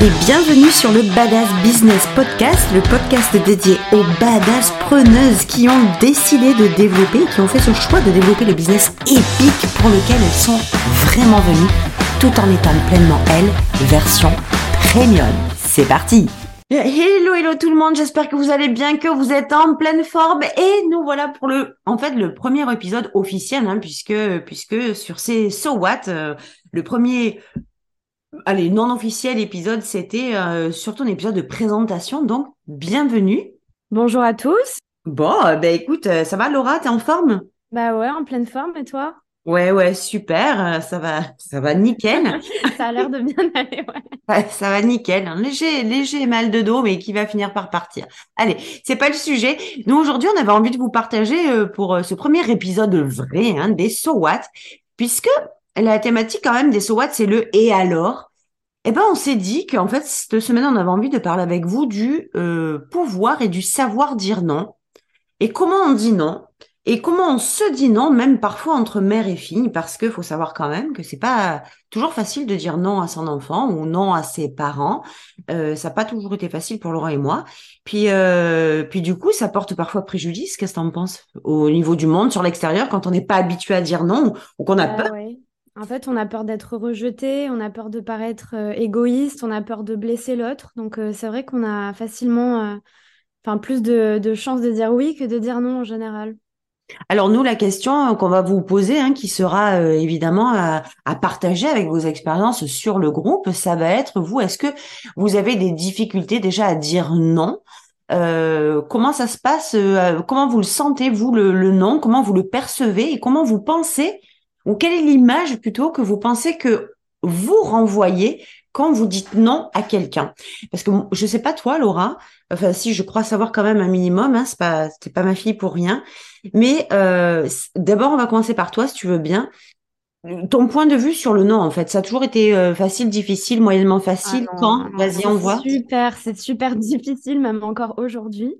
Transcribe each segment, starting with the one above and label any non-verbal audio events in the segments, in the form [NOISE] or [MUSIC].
et bienvenue sur le Badass Business Podcast, le podcast dédié aux badass preneuses qui ont décidé de développer, qui ont fait ce choix de développer le business épique pour lequel elles sont vraiment venues, tout en étant pleinement elles, version premium. C'est parti Hello, hello tout le monde, j'espère que vous allez bien, que vous êtes en pleine forme et nous voilà pour le, en fait, le premier épisode officiel, hein, puisque, puisque sur ces So What, euh, le premier allez, non officiel épisode, c'était euh, surtout un épisode de présentation, donc bienvenue. Bonjour à tous. Bon, euh, ben écoute, euh, ça va Laura, t'es en forme? Bah ouais, en pleine forme, et toi? Ouais, ouais, super, ça va, ça va nickel. [LAUGHS] ça a l'air de bien aller, ouais. ouais. ça va nickel, un léger, léger mal de dos, mais qui va finir par partir. Allez, c'est pas le sujet. Nous aujourd'hui, on avait envie de vous partager pour ce premier épisode vrai, hein, des So What, puisque la thématique quand même des So What, c'est le et alors. Eh ben, on s'est dit qu'en fait, cette semaine, on avait envie de parler avec vous du euh, pouvoir et du savoir dire non. Et comment on dit non? Et comment on se dit non, même parfois entre mère et fille, parce qu'il faut savoir quand même que c'est pas toujours facile de dire non à son enfant ou non à ses parents. Euh, ça n'a pas toujours été facile pour Laura et moi. Puis, euh, puis du coup, ça porte parfois préjudice. Qu'est-ce que tu en penses? Au niveau du monde, sur l'extérieur, quand on n'est pas habitué à dire non ou qu'on a bah peur en fait, on a peur d'être rejeté, on a peur de paraître euh, égoïste, on a peur de blesser l'autre. Donc, euh, c'est vrai qu'on a facilement, euh, plus de, chances de dire oui que de dire non en général. Alors nous, la question qu'on va vous poser, hein, qui sera évidemment à, partager avec vos expériences sur le groupe, ça va être vous, est-ce que vous avez des difficultés déjà à dire non? Comment ça se passe Comment vous le sentez, vous, le non? Comment vous le percevez Et comment vous pensez ou quelle est l'image plutôt que vous pensez que vous renvoyez quand vous dites non à quelqu'un? Parce que je sais pas toi, Laura. Enfin, si je crois savoir quand même un minimum, hein, c'est pas pas ma fille pour rien. Mais euh, d'abord, on va commencer par toi, si tu veux bien. Ton point de vue sur le non, en fait, ça a toujours été euh, facile, difficile, moyennement facile. Ah quand? Vas-y, on voit. Super, c'est super [LAUGHS] difficile, même encore aujourd'hui.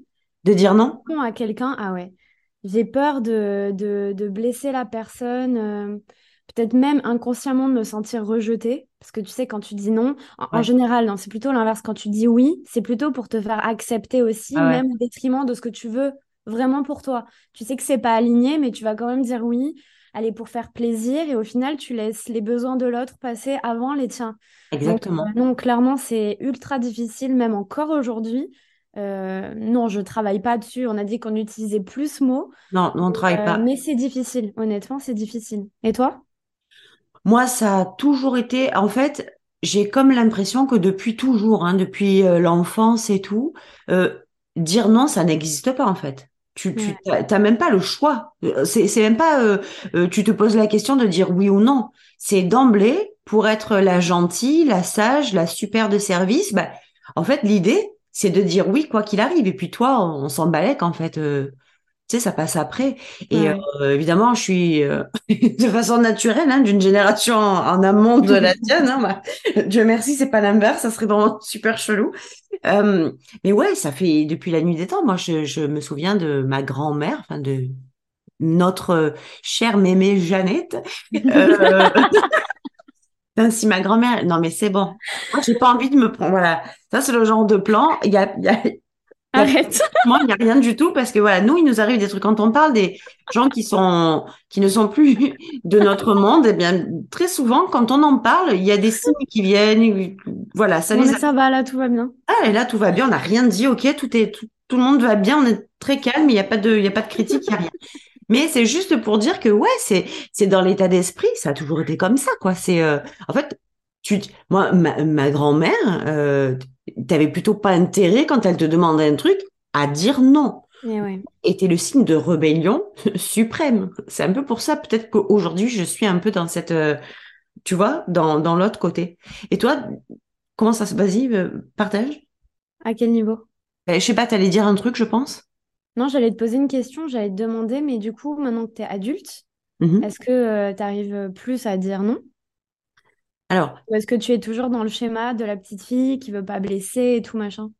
De dire non à quelqu'un, ah ouais j'ai peur de, de, blesser la personne, euh, peut-être même inconsciemment de me sentir rejetée. Parce que tu sais, quand tu dis non, en, général, non, c'est plutôt l'inverse. Quand tu dis oui, c'est plutôt pour te faire accepter aussi, ah même au détriment de ce que tu veux vraiment pour toi. Tu sais que c'est pas aligné, mais tu vas quand même dire oui, aller pour faire plaisir, et au final, tu laisses les besoins de l'autre passer avant les tiens. Exactement. Donc, euh, non, clairement, c'est ultra difficile, même encore aujourd'hui. Euh, non, je travaille pas dessus. On a dit qu'on utilisait plus ce mot. Non, on ne travaille pas. Euh, mais c'est difficile, honnêtement, c'est difficile. Et toi? Moi, ça a toujours été. En fait, j'ai comme l'impression que depuis toujours, hein, depuis euh, l'enfance et tout, dire non, ça n'existe pas en fait. Tu, tu même pas le choix. C'est, c'est même pas. tu te poses la question de dire oui ou non. C'est d'emblée pour être la gentille, la sage, la super de service. Bah, en fait, l'idée, c'est de dire oui quoi qu'il arrive. Et puis toi, on, s'en balèque en fait. Euh, tu sais, ça passe après. Et euh, évidemment, je suis euh, [LAUGHS] de façon naturelle hein, d'une génération en, amont de la tienne. Hein, bah, Dieu merci, c'est pas l'inverse, ça serait vraiment super chelou. mais ouais, ça fait depuis la nuit des temps. Moi, je, je me souviens de ma grand-mère, enfin de notre chère mémé Jeannette. [LAUGHS] si ma grand-mère, non mais c'est bon. Moi, j'ai pas envie de me prendre. Voilà, ça c'est le genre de plan. Il y a, il y a... Arrête. Moi, il n'y a rien du tout parce que voilà, nous, il nous arrive des trucs quand on parle des gens qui sont, qui ne sont plus de notre monde. Eh bien, très souvent, quand on en parle, il y a des signes qui viennent. Voilà, ça les. ça va là, tout va bien. Ah, et là, tout va bien. On n'a rien dit. Ok, tout est, tout, tout, le monde va bien. On est très calme. Il n'y a pas de, il y a pas de critique. Il n'y a rien. Mais c'est juste pour dire que ouais, c'est c'est dans l'état d'esprit, ça a toujours été comme ça quoi. C'est euh, en fait, tu moi ma, ma grand-mère, euh, t'avais plutôt pas intérêt quand elle te demandait un truc à dire non. Et ouais. Était le signe de rébellion [LAUGHS] suprême. C'est un peu pour ça peut-être qu'aujourd'hui je suis un peu dans cette, euh, tu vois, dans dans l'autre côté. Et toi, comment ça se vas-y, euh, partage. À quel niveau? Ben, Je sais pas, t'allais dire un truc, je pense. Non, j'allais te poser une question, j'allais te demander, mais du coup, maintenant que tu es adulte, mmh est-ce que euh, tu arrives plus à dire non? Alors, Ou est-ce que tu es toujours dans le schéma de la petite fille qui veut pas blesser et tout machin?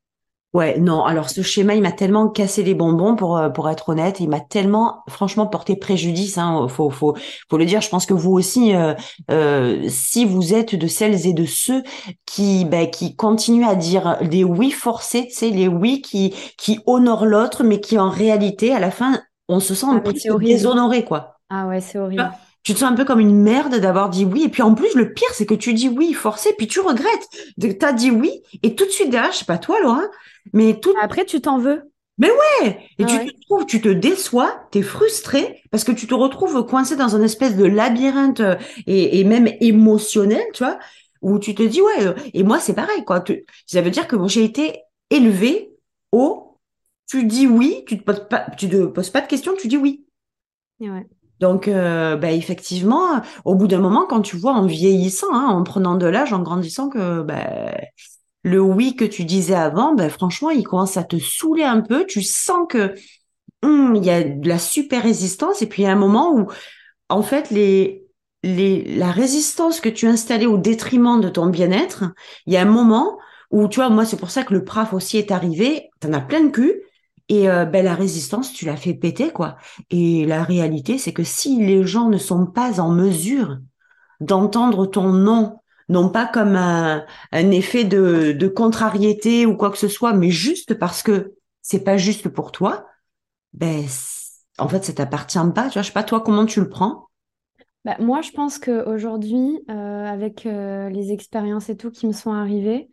Ouais, non, alors ce schéma, il m'a tellement cassé les bonbons pour euh, pour être honnête, il m'a tellement franchement porté préjudice hein, faut faut faut le dire, je pense que vous aussi euh, euh, si vous êtes de celles et de ceux qui ben, qui continuent à dire des oui forcés, tu sais les oui qui qui honorent l'autre mais qui en réalité à la fin on se sent ah, presque déshonoré quoi. Ah ouais, c'est horrible tu te sens un peu comme une merde d'avoir dit oui. Et puis en plus, le pire, c'est que tu dis oui forcé, puis tu regrettes. T'as dit oui, et tout de suite derrière, je sais pas toi, Laura, mais tout. Après, tu t'en veux. Mais ouais Et tu te trouves, tu te déçois, t'es frustré, parce que tu te retrouves coincé dans un espèce de labyrinthe euh, et, même émotionnel, tu vois, où tu te dis, ouais, euh, et moi, c'est pareil, quoi. Ça veut dire que j'ai été élevé au, tu dis oui, tu te poses pas, tu te poses pas de questions, tu dis oui. Ouais. Donc, bah, effectivement, au bout d'un moment, quand tu vois en vieillissant, hein, en prenant de l'âge, en grandissant, que bah, le oui que tu disais avant, bah, franchement, il commence à te saouler un peu. Tu sens que hum, il y a de la super résistance. Et puis, il y a un moment où, en fait, les, les, la résistance que tu installais au détriment de ton bien-être, il y a un moment où, tu vois, moi, c'est pour ça que le PRAF aussi est arrivé. T'en as plein de cul. Et euh, ben, la résistance, tu l'as fait péter, quoi. Et la réalité, c'est que si les gens ne sont pas en mesure d'entendre ton non, non pas comme un, un effet de, de, contrariété ou quoi que ce soit, mais juste parce que c'est pas juste pour toi, ben en fait, ça t'appartient pas. Tu vois, je sais pas toi comment tu le prends? Bah, moi, je pense qu'aujourd'hui, euh, avec euh, les expériences et tout qui me sont arrivées,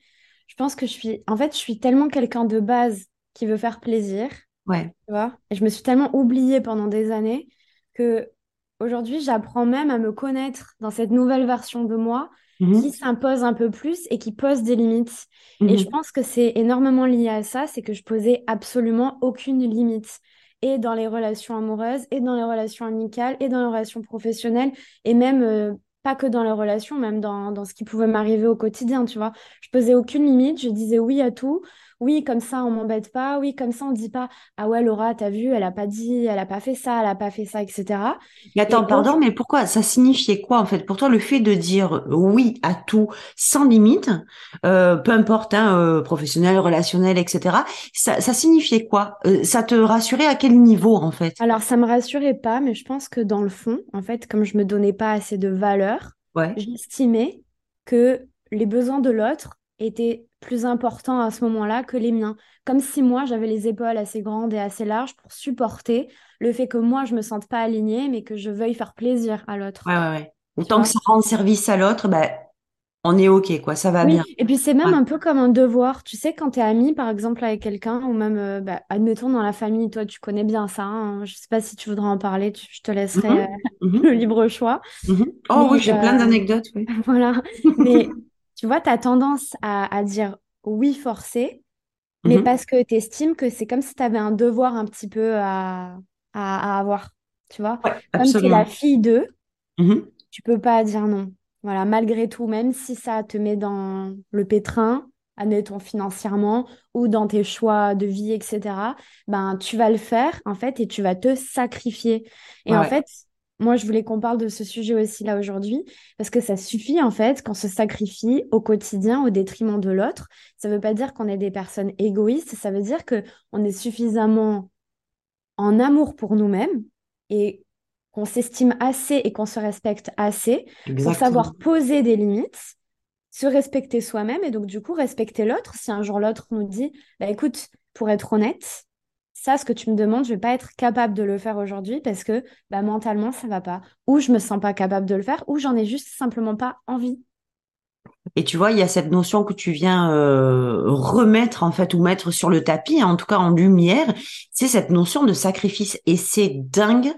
je pense que je suis, en fait, je suis tellement quelqu'un de base qui veut faire plaisir. Ouais. Tu vois et je me suis tellement oubliée pendant des années que aujourd'hui, j'apprends même à me connaître dans cette nouvelle version de moi mhm. qui s'impose un peu plus et qui pose des limites. Et mhm. je pense que c'est énormément lié à ça, c'est que je posais absolument aucune limite. Et dans les relations amoureuses, et dans les relations amicales, et dans les relations professionnelles, et même euh, pas que dans les relations, même dans, dans ce qui pouvait m'arriver au quotidien, tu vois. Je posais aucune limite, je disais oui à tout oui, comme ça, on m'embête pas, oui, comme ça, on dit pas, ah ouais, Laura, t'as vu, elle a pas dit, elle a pas fait ça, elle a pas fait ça, etc. Mais attends, pardon, mais pourquoi? Ça signifiait quoi en fait? Pour toi, le fait de dire oui à tout sans limite, euh, peu importe, hein, euh, professionnel, relationnel, etc. Ça, ça signifiait quoi? Euh, Ça te rassurait à quel niveau en fait? Alors, ça me rassurait pas, mais je pense que dans le fond, en fait, comme je me donnais pas assez de valeur, j'estimais que les besoins de l'autre étaient plus important à ce moment-là que les miens. Comme si moi, j'avais les épaules assez grandes et assez larges pour supporter le fait que moi, je me sente pas alignée, mais que je veuille faire plaisir à l'autre. Ouais, ouais, ouais. Autant que ça rend service à l'autre, bah, on est OK, quoi, ça va bien. Et puis c'est même un peu comme un devoir. Tu sais, quand tu es ami, par exemple, avec quelqu'un, ou même, euh, bah, admettons, dans la famille, toi, tu connais bien ça. Hein. Je sais pas si tu voudrais en parler, je te laisserai mhm. Euh, mhm. [LAUGHS] le libre choix. Mhm. Oh oui, j'ai plein euh, d'anecdotes. Oui. [LAUGHS] voilà. Mais tu vois, tu as tendance à, dire oui forcé, mais mhm. parce que tu estimes que c'est comme si tu avais un devoir un petit peu à, avoir. Tu vois, comme tu es la fille d'eux, mhm. tu peux pas dire non. Voilà, malgré tout, même si ça te met dans le pétrin, admettons financièrement ou dans tes choix de vie, etc., ben tu vas le faire en fait et tu vas te sacrifier. Et en fait, moi, je voulais qu'on parle de ce sujet aussi là aujourd'hui, parce que ça suffit en fait qu'on se sacrifie au quotidien au détriment de l'autre. Ça ne veut pas dire qu'on est des personnes égoïstes, ça veut dire qu'on est suffisamment en amour pour nous-mêmes et qu'on s'estime assez et qu'on se respecte assez pour savoir poser des limites, se respecter soi-même et donc du coup respecter l'autre. Si un jour l'autre nous dit, bah écoute, pour être honnête, ça, ce que tu me demandes, je vais pas être capable de le faire aujourd'hui parce que bah, mentalement, ça va pas. Ou je me sens pas capable de le faire, ou j'en ai juste simplement pas envie. Et tu vois, il y a cette notion que tu viens euh, remettre en fait ou mettre sur le tapis, en tout cas en lumière, c'est cette notion de sacrifice. Et c'est dingue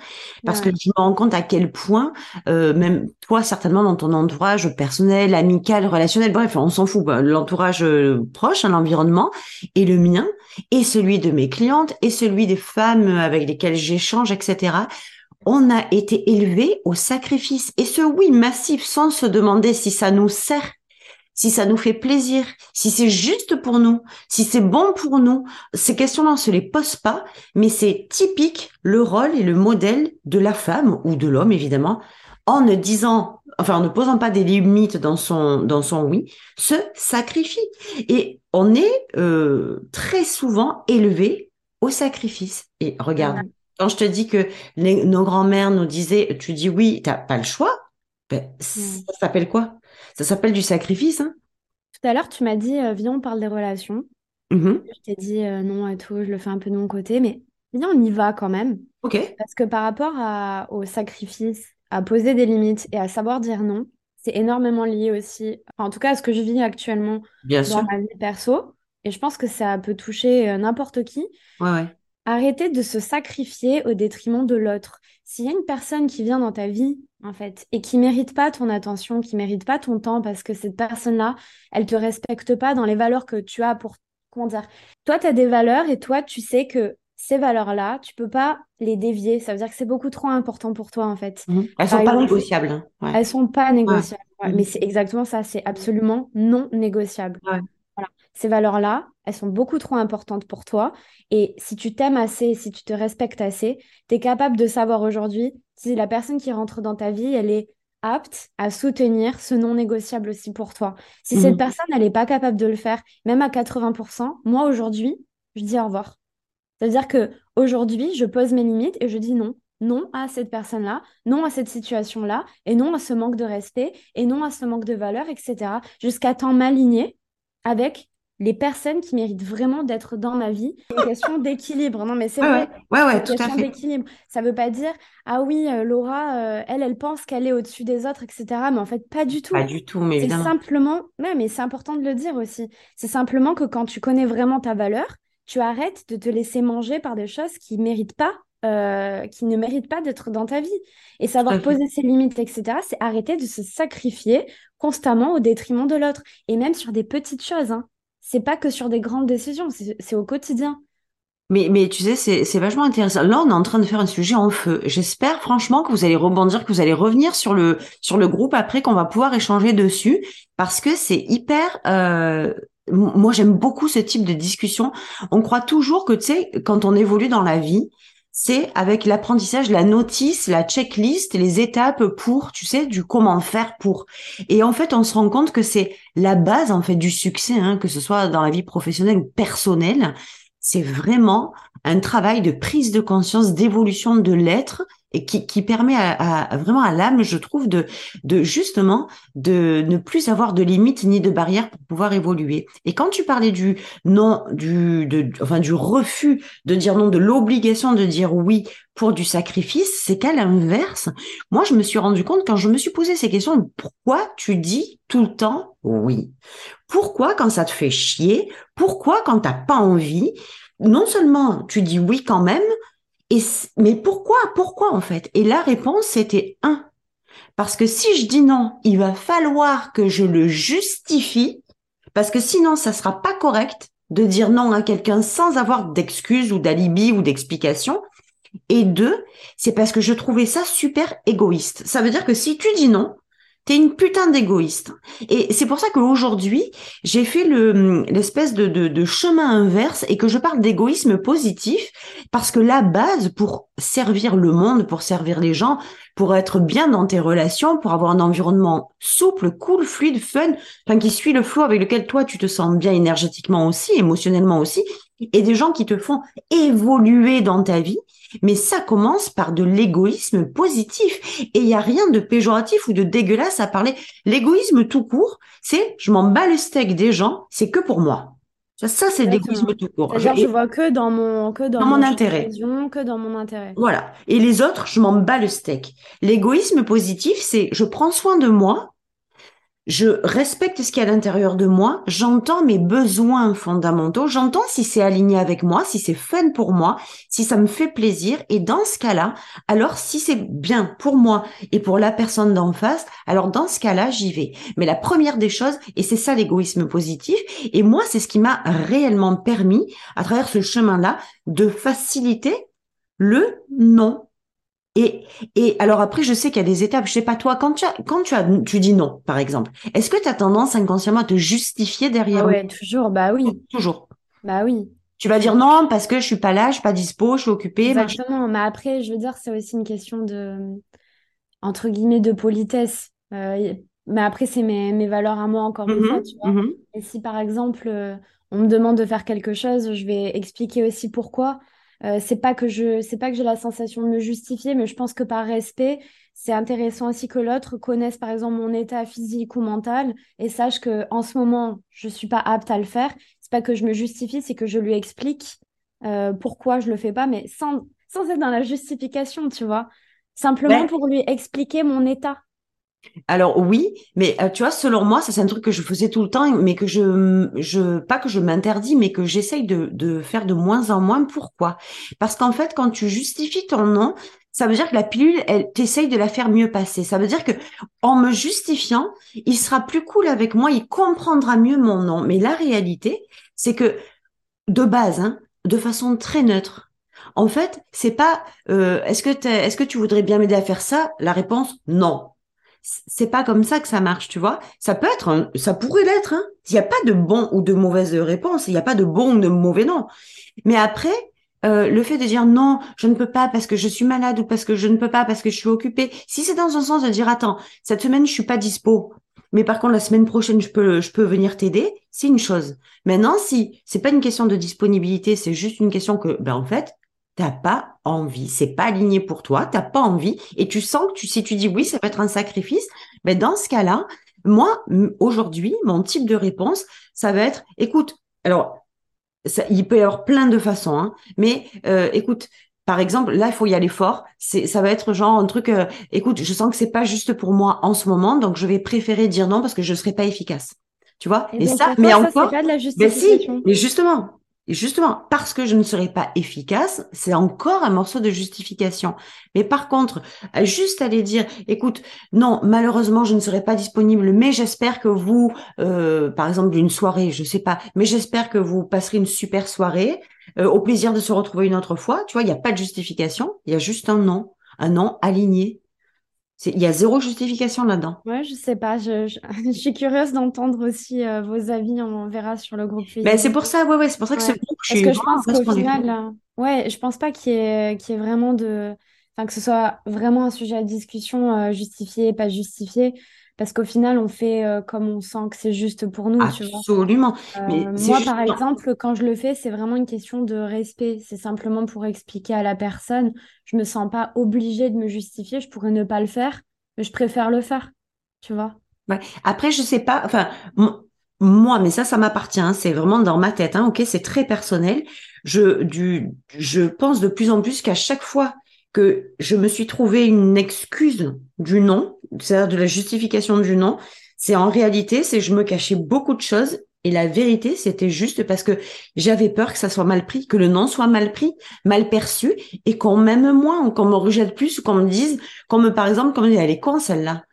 parce que je me rends compte à quel point, euh, même toi certainement dans ton entourage personnel, amical, relationnel, bref, on s'en fout, bah, l'entourage euh, proche, hein, l'environnement, et le mien, et celui de mes clientes, et celui des femmes avec lesquelles j'échange, etc on a été élevé au sacrifice. Et ce oui massif sans se demander si ça nous sert si ça nous fait plaisir, si c'est juste pour nous, si c'est bon pour nous. Ces questions-là, on se les pose pas, mais c'est typique le rôle et le modèle de la femme ou de l'homme, évidemment, en ne disant enfin en ne posant pas des limites dans son dans son oui, se sacrifie. Et on est euh, très souvent élevé au sacrifice. Et regarde, quand je te dis que nos grands-mères nous disaient, tu dis oui, t'as pas le choix, ben, ça s'appelle quoi? Ça s'appelle du sacrifice. Hein tout à l'heure, tu m'as dit, euh, viens, on parle des relations. Mmh je t'ai dit euh, non et tout, je le fais un peu de mon côté, mais viens, on y va quand même. Ok. Parce que par rapport à, au sacrifice, à poser des limites et à savoir dire non, c'est énormément lié aussi, en tout cas à ce que je vis actuellement dans ma vie perso. Et je pense que ça peut toucher euh, n'importe qui. Ouais, ouais. Arrêter de se sacrifier au détriment de l'autre. S'il y a une personne qui vient dans ta vie, en fait, et qui mérite pas ton attention, qui mérite pas ton temps, parce que cette personne-là, elle te respecte pas dans les valeurs que tu as pour, comment dire, toi, tu as des valeurs et toi, tu sais que ces valeurs-là, tu peux pas les dévier. Ça veut dire que c'est beaucoup trop important pour toi, en fait. Mmh. Elles sont pas négociables. Hein. Ouais. Elles sont pas négociables. Mmh. Mais c'est exactement ça. C'est absolument non négociable. Ces valeurs-là, elles sont beaucoup trop importantes pour toi. Et si tu t'aimes assez, si tu te respectes assez, tu es capable de savoir aujourd'hui si la personne qui rentre dans ta vie, elle est apte à soutenir ce non négociable aussi pour toi. Si cette mmh. personne, elle n'est pas capable de le faire, même à 80%, moi aujourd'hui, je dis au revoir. C'est-à-dire que aujourd'hui, je pose mes limites et je dis non. Non à cette personne-là, non à cette situation-là, et non à ce manque de respect, et non à ce manque de valeur, etc. Jusqu'à temps m'aligner avec les personnes qui méritent vraiment d'être dans ma vie. C'est une question [LAUGHS] d'équilibre. Non, mais c'est vrai. Ouais, ouais, tout à fait. d'équilibre. Ça veut pas dire, ah oui, euh, Laura, euh, elle, elle pense qu'elle est au-dessus des autres, etc. Mais en fait, pas du tout. Pas du tout, mais évidemment. C'est simplement, ouais, mais c'est important de le dire aussi. C'est simplement que quand tu connais vraiment ta valeur, tu arrêtes de te laisser manger par des choses qui méritent pas euh, qui ne méritent pas d'être dans ta vie. Et savoir poser ses limites, etc., c'est arrêter de se sacrifier constamment au détriment de l'autre. Et même sur des petites choses. Hein. C'est pas que sur des grandes décisions, c'est au quotidien. Mais, tu sais, c'est vachement intéressant. Là, on est en train de faire un sujet en feu. J'espère franchement que vous allez rebondir, que vous allez revenir sur le, sur le groupe après, qu'on va pouvoir échanger dessus, parce que c'est hyper... Euh, moi, j'aime beaucoup ce type de discussion. On croit toujours que, tu sais, quand on évolue dans la vie, c'est avec l'apprentissage, la notice, la checklist, les étapes pour, tu sais, du comment faire pour. Et en fait, on se rend compte que c'est la base en fait du succès, hein, que ce soit dans la vie professionnelle ou personnelle. C'est vraiment un travail de prise de conscience, d'évolution de l'être et qui, permet à, vraiment à l'âme, je trouve, de, justement de ne plus avoir de limites ni de barrières pour pouvoir évoluer. Et quand tu parlais du non, du, enfin du refus de dire non, de l'obligation de dire oui pour du sacrifice, c'est qu'à l'inverse, moi je me suis rendu compte quand je me suis posé ces questions, pourquoi tu dis tout le temps oui Pourquoi quand ça te fait chier Pourquoi quand t'as pas envie Non seulement tu dis oui quand même, et mais pourquoi Pourquoi en fait? Et la réponse c'était un. Parce que si je dis non, il va falloir que je le justifie, parce que sinon ça sera pas correct de dire non à quelqu'un sans avoir d'excuses ou d'alibi ou d'explication. Et deux, c'est parce que je trouvais ça super égoïste. Ça veut dire que si tu dis non, T'es une putain d'égoïste. Et c'est pour ça qu'aujourd'hui, j'ai fait le l'espèce de, de, de, chemin inverse et que je parle d'égoïsme positif parce que la base pour servir le monde, pour servir les gens, pour être bien dans tes relations, pour avoir un environnement souple, cool, fluide, fun, enfin qui suit le flot avec lequel toi tu te sens bien énergétiquement aussi, émotionnellement aussi, et des gens qui te font évoluer dans ta vie, mais ça commence par de l'égoïsme positif. Et il n'y a rien de péjoratif ou de dégueulasse à parler. L'égoïsme tout court, c'est je m'en bats le steak des gens, c'est que pour moi. Ça, ça c'est l'égoïsme tout court. je, vois que dans mon, que dans, mon, intérêt. Que dans mon intérêt. Voilà. Et les autres, je m'en bats le steak. L'égoïsme positif, c'est je prends soin de moi, je respecte ce qu'il y a à l'intérieur de moi, j'entends mes besoins fondamentaux, j'entends si c'est aligné avec moi, si c'est fun pour moi, si ça me fait plaisir. Et dans ce cas-là, alors si c'est bien pour moi et pour la personne d'en face, alors dans ce cas-là, j'y vais. Mais la première des choses, et c'est ça l'égoïsme positif, et moi, c'est ce qui m'a réellement permis, à travers ce chemin-là, de faciliter le non et, et alors après, je sais qu'il y a des étapes. Je sais pas toi, quand tu as, quand tu as, tu dis non, par exemple, est-ce que tu as tendance inconsciemment à te justifier derrière ah Ouais, toujours. Bah oui. Toujours. Bah oui. Tu vas dire non parce que je suis pas là, je suis pas dispo, je suis occupée. Exactement. Mais après, je veux dire, c'est aussi une question de entre guillemets de politesse. mais après, c'est mes, mes, valeurs à moi, encore une fois, mmh tu vois. mmh Et si, par exemple, on me demande de faire quelque chose, je vais expliquer aussi pourquoi. Euh, c'est pas que je, c'est pas que j'ai la sensation de me justifier, mais je pense que par respect, c'est intéressant aussi que l'autre connaisse par exemple mon état physique ou mental et sache que en ce moment je suis pas apte à le faire. C'est pas que je me justifie, c'est que je lui explique euh, pourquoi je le fais pas, mais sans sans être dans la justification, tu vois. Simplement pour lui expliquer mon état. Alors oui, mais euh, tu vois, selon moi, ça c'est un truc que je faisais tout le temps, mais que je, je pas que je m'interdis, mais que j'essaye de, de faire de moins en moins. Pourquoi? Parce qu'en fait, quand tu justifies ton nom, ça veut dire que la pilule, elle t'essaye de la faire mieux passer. Ça veut dire que en me justifiant, il sera plus cool avec moi, il comprendra mieux mon nom. Mais la réalité, c'est que de base, hein, de façon très neutre, en fait, c'est pas euh, est-ce que est-ce que tu voudrais bien m'aider à faire ça? La réponse non c'est pas comme ça que ça marche, tu vois. Ça peut être, ça pourrait l'être. Hein. Il n'y a pas de bon ou de mauvaise réponse. Il n'y a pas de bon ou de mauvais non. Mais après, euh, le fait de dire non, je ne peux pas parce que je suis malade ou parce que je ne peux pas parce que je suis occupée. Si c'est dans un sens de dire attends, cette semaine je suis pas dispo, mais par contre la semaine prochaine je peux je peux venir t'aider, c'est une chose. Maintenant si c'est pas une question de disponibilité, c'est juste une question que ben en fait t'as pas envie, c'est pas aligné pour toi, t'as pas envie, et tu sens que tu, si tu dis oui, ça peut être un sacrifice, mais ben, dans ce cas-là, moi, aujourd'hui, mon type de réponse, ça va être, écoute, alors, ça, il peut y avoir plein de façons, hein, mais euh, écoute, par exemple, là, il faut y aller fort. C'est, ça va être genre un truc. Euh, écoute, je sens que c'est pas juste pour moi en ce moment, donc je vais préférer dire non parce que je serai pas efficace. Tu vois? Et, ça, mais encore, pas de la ben si, mais justement, et justement, parce que je ne serai pas efficace, c'est encore un morceau de justification. Mais par contre, juste aller dire, écoute, non, malheureusement, je ne serai pas disponible, mais j'espère que vous, euh, par exemple, d'une soirée, je sais pas, mais j'espère que vous passerez une super soirée, euh, au plaisir de se retrouver une autre fois. Tu vois, il n'y a pas de justification, il y a juste un non, un non aligné. Il y a zéro justification là-dedans. Ouais, je sais pas. Je, je, [LAUGHS] suis curieuse d'entendre aussi euh, vos avis. On verra sur le groupe Facebook. Ben, c'est pour ça, ouais, ouais, c'est pour ça que ce groupe, je Parce que je pense qu'au final, euh, ouais, je pense pas qu'il y ait, qu'il y ait vraiment de, enfin, que ce soit vraiment un sujet à discussion, euh, justifié, pas justifié. Parce qu'au final, on fait euh, comme on sent que c'est juste pour nous, tu vois. Absolument. Mais euh, moi, par exemple, quand je le fais, c'est vraiment une question de respect. C'est simplement pour expliquer à la personne. Je me sens pas obligée de me justifier. Je pourrais ne pas le faire, mais je préfère le faire, tu vois. Ouais. Après, je sais pas. Enfin, moi, mais ça, ça m'appartient. Hein, c'est vraiment dans ma tête. Hein, ok, c'est très personnel. Je, du, je pense de plus en plus qu'à chaque fois que je me suis trouvé une excuse du non, c'est-à-dire de la justification du non, c'est en réalité, c'est je me cachais beaucoup de choses et la vérité, c'était juste parce que j'avais peur que ça soit mal pris, que le non soit mal pris, mal perçu et qu'on m'aime moins ou qu'on me rejette plus ou qu'on me dise, qu'on me, par exemple, comme elle est con celle-là.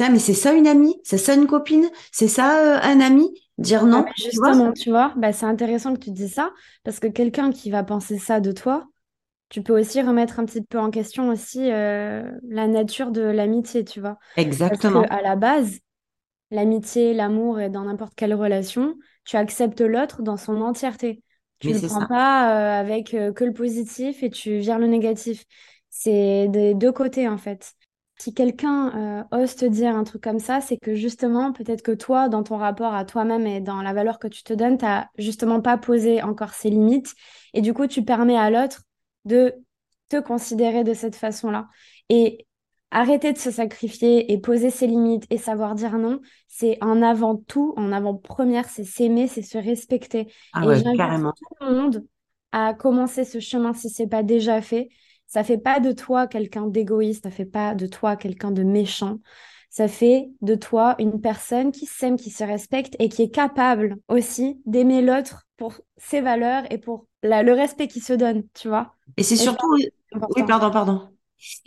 mais c'est ça une amie, c'est ça une copine, c'est ça euh, un ami. Dire non. justement, tu vois, bah, c'est intéressant que tu dises ça parce que quelqu'un qui va penser ça de toi, tu peux aussi remettre un petit peu en question aussi euh, la nature de l'amitié, tu vois. Exactement. Parce qu'à la base, l'amitié, l'amour et dans n'importe quelle relation, tu acceptes l'autre dans son entièreté. Tu ne le prends pas euh, avec euh, que le positif et tu vires le négatif. C'est des deux côtés en fait. Si quelqu'un ose te dire un truc comme ça, c'est que justement, peut-être que toi, dans ton rapport à toi-même et dans la valeur que tu te donnes, tu n'as justement pas posé encore ses limites. Et du coup, tu permets à l'autre de te considérer de cette façon-là. Et arrêter de se sacrifier et poser ses limites et savoir dire non, c'est en avant tout, en avant première, c'est s'aimer, c'est se respecter. Ah et j'invite tout le monde à commencer ce chemin si c'est pas déjà fait. Ça fait pas de toi quelqu'un d'égoïste, ça fait pas de toi quelqu'un de méchant. Ça fait de toi une personne qui s'aime, qui se respecte et qui est capable aussi d'aimer l'autre pour ses valeurs et pour le respect qu'il se donne, tu vois. Et c'est surtout... Oui, pardon, pardon.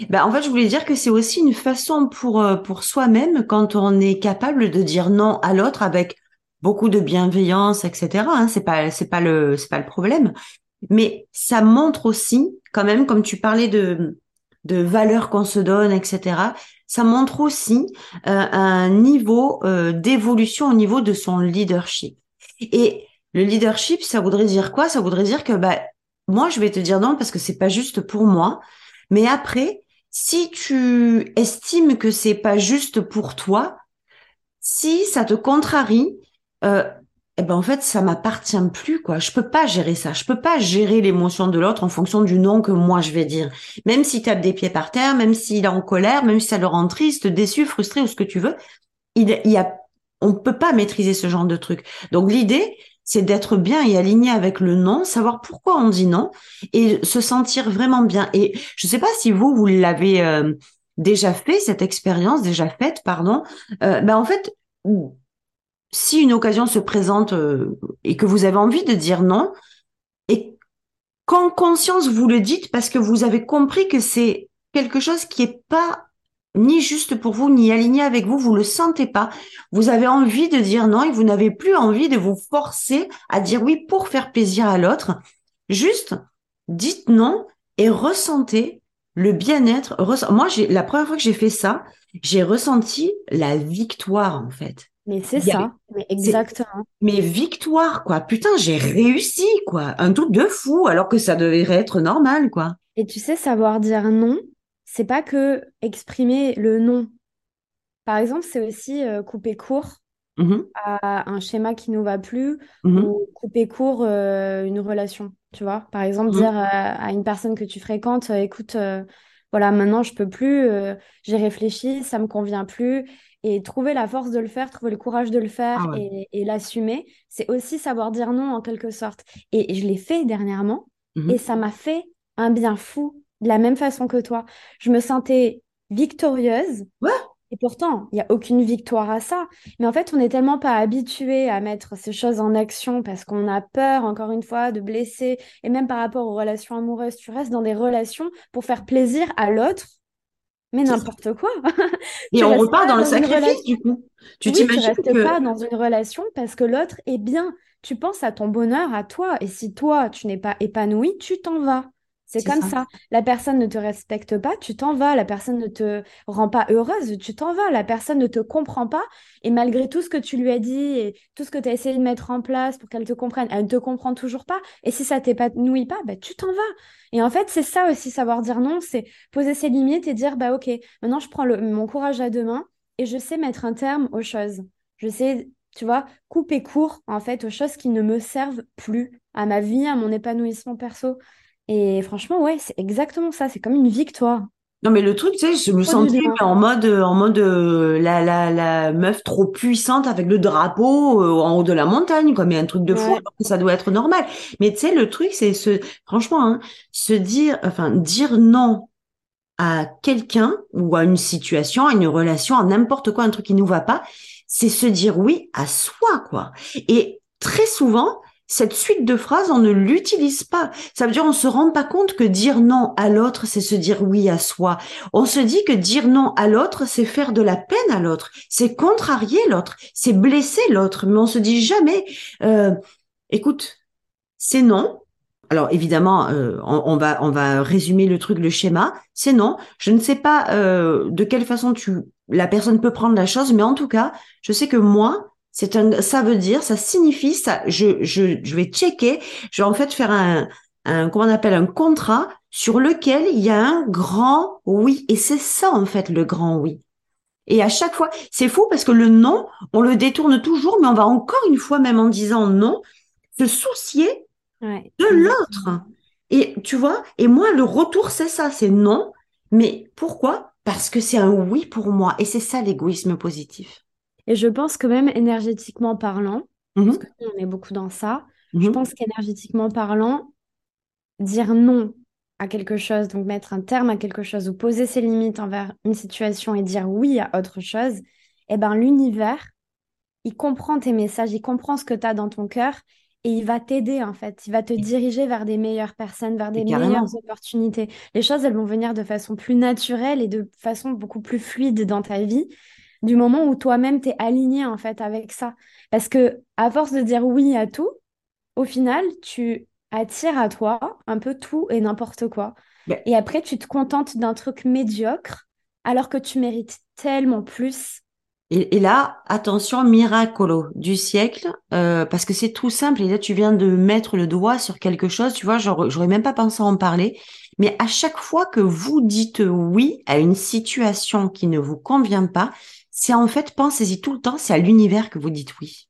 Ben, en fait, je voulais dire que c'est aussi une façon pour, euh, pour soi-même, quand on est capable de dire non à l'autre avec beaucoup de bienveillance, etc. Hein, c'est pas, c'est pas le, c'est pas le problème. Mais ça montre aussi, quand même, comme tu parlais de, de valeurs qu'on se donne, etc. Ça montre aussi euh, un niveau euh, d'évolution au niveau de son leadership. Et le leadership, ça voudrait dire quoi? Ça voudrait dire que bah, moi, je vais te dire non parce que c'est pas juste pour moi. Mais après, si tu estimes que c'est pas juste pour toi, si ça te contrarie, euh, eh ben en fait ça m'appartient plus quoi. Je peux pas gérer ça. Je peux pas gérer l'émotion de l'autre en fonction du nom que moi je vais dire. Même s'il tape des pieds par terre, même s'il est en colère, même si ça le rend triste, déçu, frustré ou ce que tu veux, il, y a, on peut pas maîtriser ce genre de truc. Donc l'idée c'est d'être bien et aligné avec le non, savoir pourquoi on dit non et se sentir vraiment bien. Et je sais pas si vous vous l'avez euh, déjà fait cette expérience, déjà faite, pardon. Euh, ben en fait si une occasion se présente euh, et que vous avez envie de dire non, et qu'en conscience vous le dites parce que vous avez compris que c'est quelque chose qui est pas ni juste pour vous, ni aligné avec vous, vous le sentez pas. Vous avez envie de dire non et vous n'avez plus envie de vous forcer à dire oui pour faire plaisir à l'autre. Juste, dites non et ressentez le bien-être. Moi, la première fois que j'ai fait ça, j'ai ressenti la victoire, en fait. Mais c'est ça, mais exactement. Mais victoire, quoi. Putain, j'ai réussi, quoi. Un truc de fou, alors que ça devrait être normal, quoi. Et tu sais, savoir dire non, c'est pas que exprimer le non. Par exemple, c'est aussi euh, couper court mmh à un schéma qui nous va plus mmh ou couper court euh, une relation, tu vois. Par exemple, mmh dire à, une personne que tu fréquentes, euh, écoute, voilà, maintenant je peux plus, j'ai réfléchi, ça me convient plus et trouver la force de le faire, trouver le courage de le faire ah et, l'assumer, c'est aussi savoir dire non en quelque sorte. Et je l'ai fait dernièrement mmh et ça m'a fait un bien fou de la même façon que toi. Je me sentais victorieuse. Et pourtant, il n'y a aucune victoire à ça. Mais en fait, on n'est tellement pas habitué à mettre ces choses en action parce qu'on a peur, encore une fois, de blesser. Et même par rapport aux relations amoureuses, tu restes dans des relations pour faire plaisir à l'autre mais n'importe quoi. [LAUGHS] Et on repart dans le sacrifice, du coup. Tu oui, tu restes pas dans une relation parce que l'autre est bien. Tu penses à ton bonheur, à toi. Et si toi, tu n'es pas épanoui, tu t'en vas. C'est comme ça. La personne ne te respecte pas, tu t'en vas. La personne ne te rend pas heureuse, tu t'en vas. La personne ne te comprend pas. Et malgré tout ce que tu lui as dit et tout ce que tu as essayé de mettre en place pour qu'elle te comprenne, elle ne te comprend toujours pas. Et si ça t'épanouit pas, bah, tu t'en vas. Et en fait, c'est ça aussi, savoir dire non, c'est poser ses limites et dire, bah ok, maintenant je prends mon courage à deux mains et je sais mettre un terme aux choses. Je sais, tu vois, couper court, en fait, aux choses qui ne me servent plus à ma vie, à mon épanouissement perso. Et franchement, ouais, c'est exactement ça. C'est comme une victoire. Non, mais le truc, tu sais, je me sentais en mode, en mode euh, la, la, la meuf trop puissante avec le drapeau euh, en haut de la montagne, quoi. Mais un truc de fou, ça doit être normal. Mais tu sais, le truc, c'est ce, franchement, hein, se dire, enfin, dire non à quelqu'un ou à une situation, à une relation, à n'importe quoi, un truc qui nous va pas, c'est se dire oui à soi, quoi. Et très souvent, cette suite de phrases, on ne l'utilise pas. Ça veut dire on se rend pas compte que dire non à l'autre, c'est se dire oui à soi. On se dit que dire non à l'autre, c'est faire de la peine à l'autre, c'est contrarier l'autre, c'est blesser l'autre. Mais on se dit jamais, euh, écoute, c'est non. Alors évidemment, euh, on, va on va résumer le truc, le schéma. C'est non. Je ne sais pas euh, de quelle façon tu la personne peut prendre la chose, mais en tout cas, je sais que moi, c'est un, ça veut dire, ça signifie, ça, je, je, je vais checker, je vais en fait faire un, un, comment on appelle, un contrat sur lequel il y a un grand oui. Et c'est ça, en fait, le grand oui. Et à chaque fois, c'est fou parce que le non, on le détourne toujours, mais on va encore une fois, même en disant non, se soucier de l'autre. Et tu vois, et moi, le retour, c'est ça, c'est non. Mais pourquoi? Parce que c'est un oui pour moi. Et c'est ça l'égoïsme positif. Et je pense que même énergétiquement parlant, mmh parce que on est beaucoup dans ça, mmh je pense qu'énergétiquement parlant, dire non à quelque chose, donc mettre un terme à quelque chose ou poser ses limites envers une situation et dire oui à autre chose, eh ben l'univers, il comprend tes messages, il comprend ce que tu as dans ton cœur et il va t'aider en fait, il va te diriger vers des meilleures personnes, vers des meilleures opportunités. Les choses, elles vont venir de façon plus naturelle et de façon beaucoup plus fluide dans ta vie du moment où toi-même t'es aligné en fait avec ça. Parce que à force de dire oui à tout, au final, tu attires à toi un peu tout et n'importe quoi. Et après, tu te contentes d'un truc médiocre alors que tu mérites tellement plus. Et, là, attention, miracolo du siècle, euh, parce que c'est tout simple. Et là, tu viens de mettre le doigt sur quelque chose, tu vois, j'aurais même pas pensé en parler. Mais à chaque fois que vous dites oui à une situation qui ne vous convient pas, c'est en fait, pensez-y tout le temps, c'est à l'univers que vous dites oui.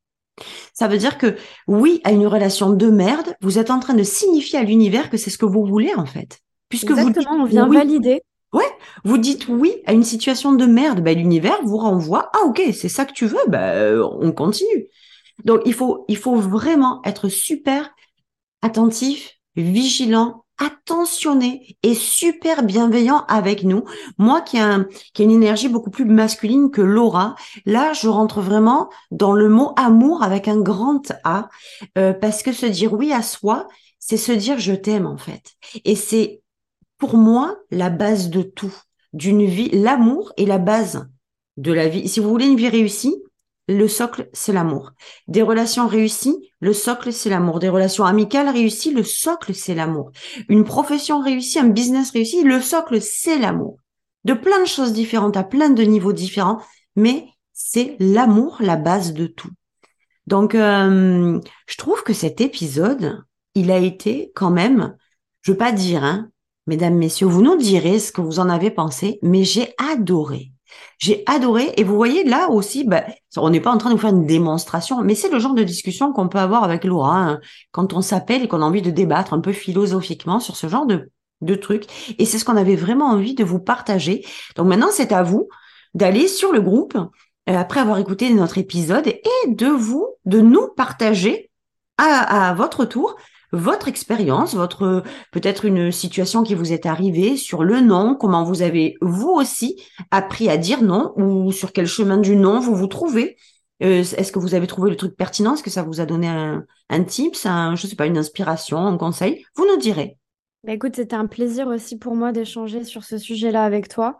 Ça veut dire que oui à une relation de merde, vous êtes en train de signifier à l'univers que c'est ce que vous voulez en fait. Puisque vous dites, on vient valider. Ouais, vous dites oui à une situation de merde, ben, l'univers vous renvoie ah ok c'est ça que tu veux, ben, on continue. Donc il faut il faut vraiment être super attentif, vigilant, attentionné et super bienveillant avec nous. Moi qui ai, qui une énergie beaucoup plus masculine que Laura, là je rentre vraiment dans le mot amour avec un grand A, euh, parce que se dire oui à soi, c'est se dire je t'aime en fait. Et c'est pour moi la base de tout, d'une vie. L'amour est la base de la vie. Si vous voulez une vie réussie, le socle, c'est l'amour. Des relations réussies, le socle, c'est l'amour. Des relations amicales réussies, le socle, c'est l'amour. Une profession réussie, un business réussi, le socle, c'est l'amour. De plein de choses différentes, à plein de niveaux différents, mais c'est l'amour la base de tout. Donc, euh, je trouve que cet épisode, il a été quand même, je veux pas dire, hein, mesdames, messieurs, vous nous direz ce que vous en avez pensé, mais j'ai adoré. J'ai adoré. Et vous voyez, là aussi, ben, on n'est pas en train de vous faire une démonstration, mais c'est le genre de discussion qu'on peut avoir avec Laura hein, quand on s'appelle et qu'on a envie de débattre un peu philosophiquement sur ce genre de, de trucs. Et c'est ce qu'on avait vraiment envie de vous partager. Donc maintenant, c'est à vous d'aller sur le groupe, euh, après avoir écouté notre épisode, et de vous, de nous partager à, à votre tour votre expérience, votre peut-être une situation qui vous est arrivée sur le non, comment vous avez vous aussi appris à dire non ou sur quel chemin du non vous vous trouvez? Euh, est-ce que vous avez trouvé le truc pertinent? Est-ce que ça vous a donné un, un tips, un, je sais pas, une inspiration, un conseil? Vous nous direz. Bah écoute, c'était un plaisir aussi pour moi d'échanger sur ce sujet-là avec toi.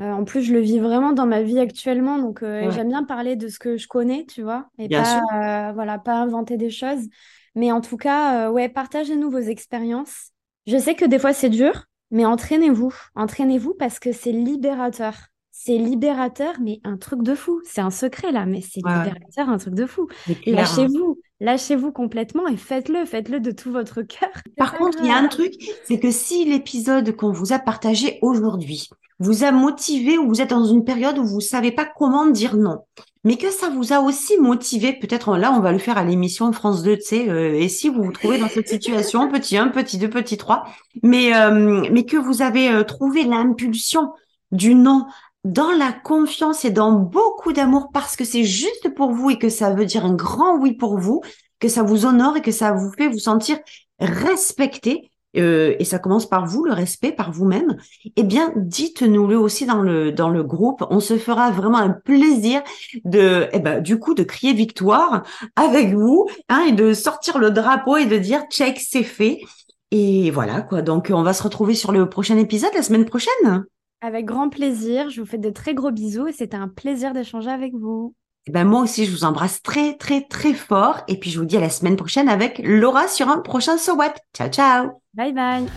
Euh, en plus, je le vis vraiment dans ma vie actuellement, donc euh, j'aime bien parler de ce que je connais, tu vois, et pas, voilà, pas inventer des choses. Mais en tout cas, euh, ouais, partagez-nous vos expériences. Je sais que des fois c'est dur, mais entraînez-vous. Entraînez-vous parce que c'est libérateur. C'est libérateur, mais un truc de fou. C'est un secret là, mais c'est libérateur, un truc de fou. Lâchez-vous, lâchez-vous complètement et faites-le, faites-le de tout votre [LAUGHS] cœur. Par contre, il y a un truc, c'est que si l'épisode qu'on vous a partagé aujourd'hui vous a motivé ou vous êtes dans une période où vous savez pas comment dire non, mais que ça vous a aussi motivé, peut-être là on va le faire à l'émission France 2, tu sais, euh, et si vous vous trouvez dans cette situation, [LAUGHS] petit 1, petit 2, petit 3, mais, euh, mais que vous avez euh, trouvé l'impulsion du non dans la confiance et dans beaucoup d'amour parce que c'est juste pour vous et que ça veut dire un grand oui pour vous, que ça vous honore et que ça vous fait vous sentir respecté, euh, et ça commence par vous, le respect par vous-même, eh bien, dites-nous-le aussi dans le dans le groupe. On se fera vraiment un plaisir de, eh ben, du coup, de crier victoire avec vous, hein, et de sortir le drapeau et de dire check, c'est fait. Et voilà quoi. Donc, on va se retrouver sur le prochain épisode la semaine prochaine. Avec grand plaisir. Je vous fais de très gros bisous et c'était un plaisir d'échanger avec vous. Eh ben moi aussi, je vous embrasse très, très, très fort. Et puis, je vous dis à la semaine prochaine avec Laura sur un prochain So What. Ciao, ciao. Bye bye.